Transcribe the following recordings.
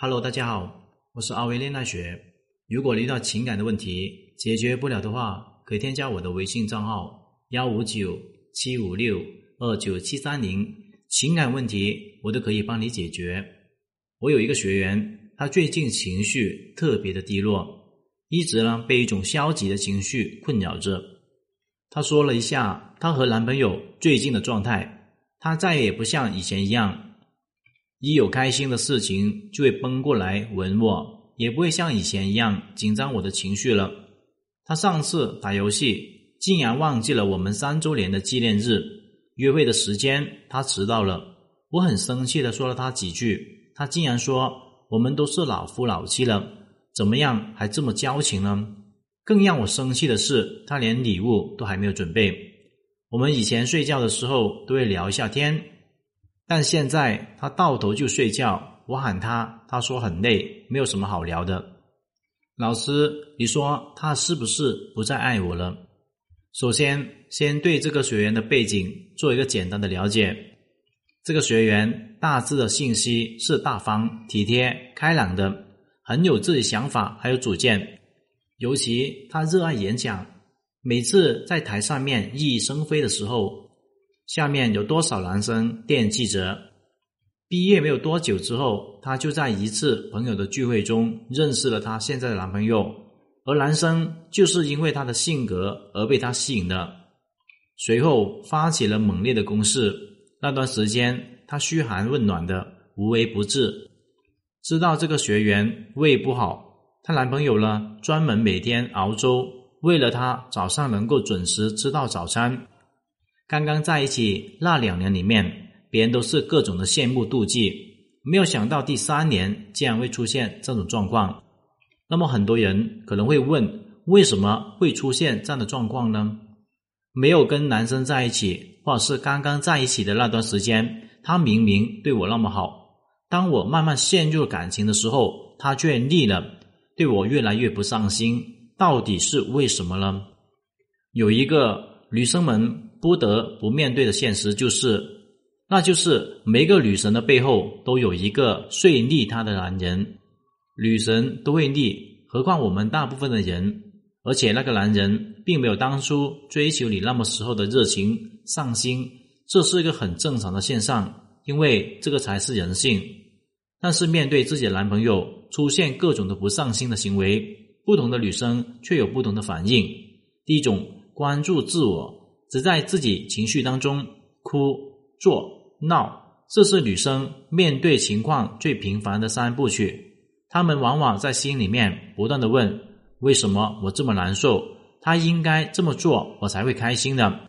Hello，大家好，我是阿威恋爱学。如果遇到情感的问题解决不了的话，可以添加我的微信账号幺五九七五六二九七三零，情感问题我都可以帮你解决。我有一个学员，他最近情绪特别的低落，一直呢被一种消极的情绪困扰着。她说了一下她和男朋友最近的状态，她再也不像以前一样。一有开心的事情就会奔过来吻我，也不会像以前一样紧张我的情绪了。他上次打游戏竟然忘记了我们三周年的纪念日约会的时间，他迟到了。我很生气的说了他几句，他竟然说我们都是老夫老妻了，怎么样还这么交情呢？更让我生气的是，他连礼物都还没有准备。我们以前睡觉的时候都会聊一下天。但现在他到头就睡觉，我喊他，他说很累，没有什么好聊的。老师，你说他是不是不再爱我了？首先，先对这个学员的背景做一个简单的了解。这个学员大致的信息是大方、体贴、开朗的，很有自己想法，还有主见。尤其他热爱演讲，每次在台上面熠熠生辉的时候。下面有多少男生惦记着？毕业没有多久之后，她就在一次朋友的聚会中认识了她现在的男朋友，而男生就是因为她的性格而被她吸引的。随后发起了猛烈的攻势，那段时间她嘘寒问暖的，无微不至。知道这个学员胃不好，她男朋友呢专门每天熬粥，为了她早上能够准时吃到早餐。刚刚在一起那两年里面，别人都是各种的羡慕妒忌，没有想到第三年竟然会出现这种状况。那么很多人可能会问，为什么会出现这样的状况呢？没有跟男生在一起，或者是刚刚在一起的那段时间，他明明对我那么好，当我慢慢陷入感情的时候，他却腻了，对我越来越不上心，到底是为什么呢？有一个女生们。不得不面对的现实就是，那就是每个女神的背后都有一个睡腻她的男人，女神都会腻，何况我们大部分的人，而且那个男人并没有当初追求你那么时候的热情上心，这是一个很正常的现象，因为这个才是人性。但是面对自己的男朋友出现各种的不上心的行为，不同的女生却有不同的反应。第一种，关注自我。只在自己情绪当中哭、做、闹，这是女生面对情况最频繁的三部曲。她们往往在心里面不断的问：为什么我这么难受？他应该这么做，我才会开心的。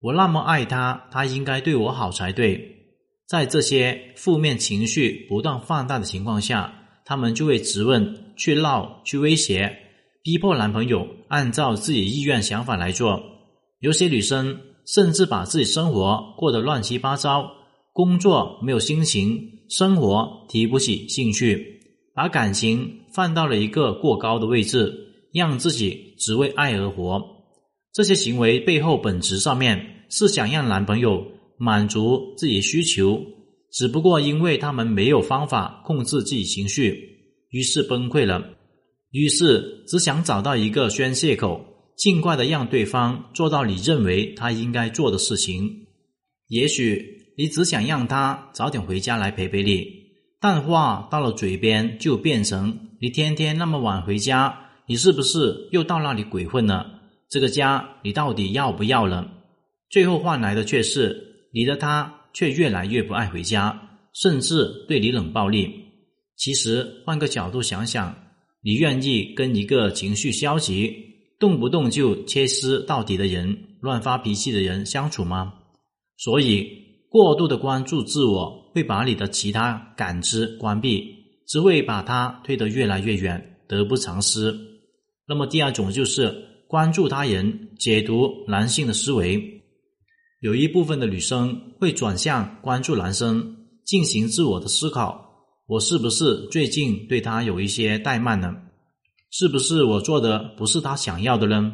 我那么爱他，他应该对我好才对。在这些负面情绪不断放大的情况下，他们就会质问、去闹、去威胁，逼迫男朋友按照自己意愿、想法来做。有些女生甚至把自己生活过得乱七八糟，工作没有心情，生活提不起兴趣，把感情放到了一个过高的位置，让自己只为爱而活。这些行为背后本质上面是想让男朋友满足自己需求，只不过因为他们没有方法控制自己情绪，于是崩溃了，于是只想找到一个宣泄口。尽快的让对方做到你认为他应该做的事情。也许你只想让他早点回家来陪陪你，但话到了嘴边就变成你天天那么晚回家，你是不是又到那里鬼混了？这个家你到底要不要了？最后换来的却是你的他却越来越不爱回家，甚至对你冷暴力。其实换个角度想想，你愿意跟一个情绪消极？动不动就切丝到底的人、乱发脾气的人相处吗？所以，过度的关注自我会把你的其他感知关闭，只会把他推得越来越远，得不偿失。那么，第二种就是关注他人，解读男性的思维。有一部分的女生会转向关注男生，进行自我的思考：我是不是最近对他有一些怠慢呢？是不是我做的不是他想要的呢？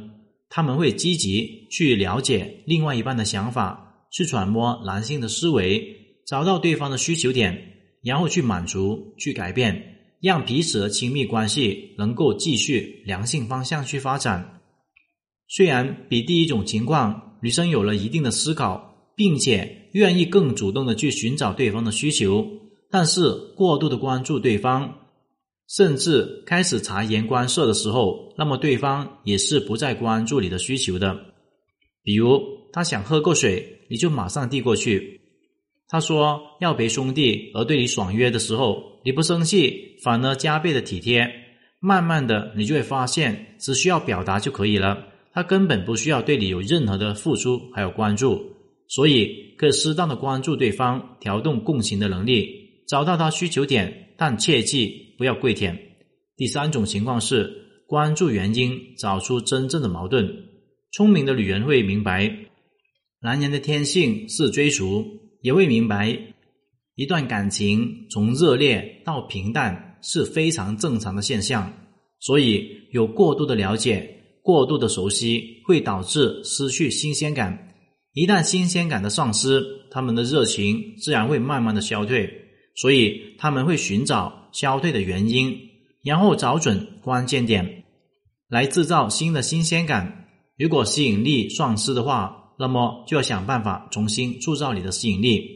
他们会积极去了解另外一半的想法，去揣摩男性的思维，找到对方的需求点，然后去满足、去改变，让彼此的亲密关系能够继续良性方向去发展。虽然比第一种情况，女生有了一定的思考，并且愿意更主动的去寻找对方的需求，但是过度的关注对方，甚至开始察言观色的时候，那么对方也是不再关注你的需求的。比如他想喝个水，你就马上递过去。他说要陪兄弟而对你爽约的时候，你不生气，反而加倍的体贴。慢慢的，你就会发现，只需要表达就可以了，他根本不需要对你有任何的付出还有关注。所以，可以适当的关注对方，调动共情的能力，找到他需求点，但切记不要跪舔。第三种情况是关注原因，找出真正的矛盾。聪明的女人会明白，男人的天性是追逐。也会明白，一段感情从热烈到平淡是非常正常的现象，所以有过度的了解、过度的熟悉，会导致失去新鲜感。一旦新鲜感的丧失，他们的热情自然会慢慢的消退。所以他们会寻找消退的原因，然后找准关键点，来制造新的新鲜感。如果吸引力丧失的话，那么就要想办法重新铸造你的吸引力。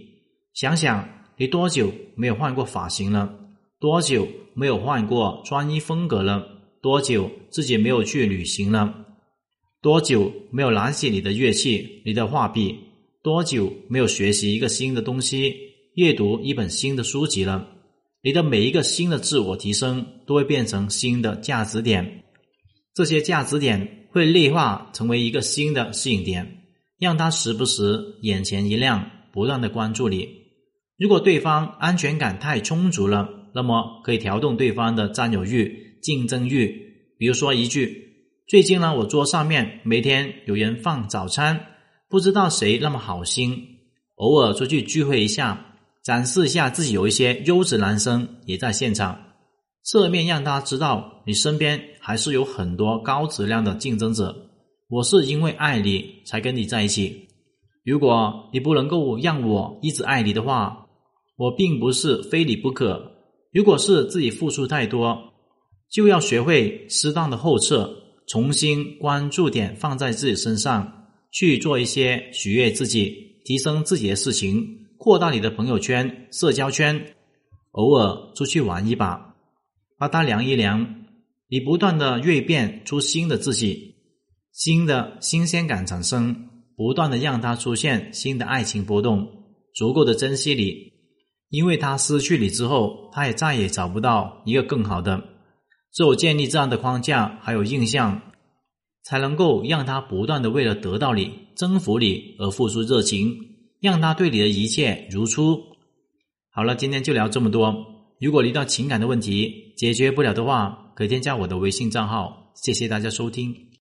想想你多久没有换过发型了？多久没有换过穿衣风格了？多久自己没有去旅行了？多久没有拿起你的乐器、你的画笔？多久没有学习一个新的东西、阅读一本新的书籍了？你的每一个新的自我提升都会变成新的价值点，这些价值点会内化成为一个新的吸引点。让他时不时眼前一亮，不断的关注你。如果对方安全感太充足了，那么可以调动对方的占有欲、竞争欲。比如说一句：“最近呢，我桌上面每天有人放早餐，不知道谁那么好心，偶尔出去聚会一下，展示一下自己有一些优质男生也在现场，侧面让他知道你身边还是有很多高质量的竞争者。”我是因为爱你才跟你在一起。如果你不能够让我一直爱你的话，我并不是非你不可。如果是自己付出太多，就要学会适当的后撤，重新关注点放在自己身上，去做一些取悦自己、提升自己的事情，扩大你的朋友圈、社交圈，偶尔出去玩一把，把它量一量，你不断的锐变出新的自己。新的新鲜感产生，不断的让他出现新的爱情波动，足够的珍惜你，因为他失去你之后，他也再也找不到一个更好的。只有建立这样的框架还有印象，才能够让他不断的为了得到你、征服你而付出热情，让他对你的一切如初。好了，今天就聊这么多。如果遇到情感的问题解决不了的话，可添加我的微信账号。谢谢大家收听。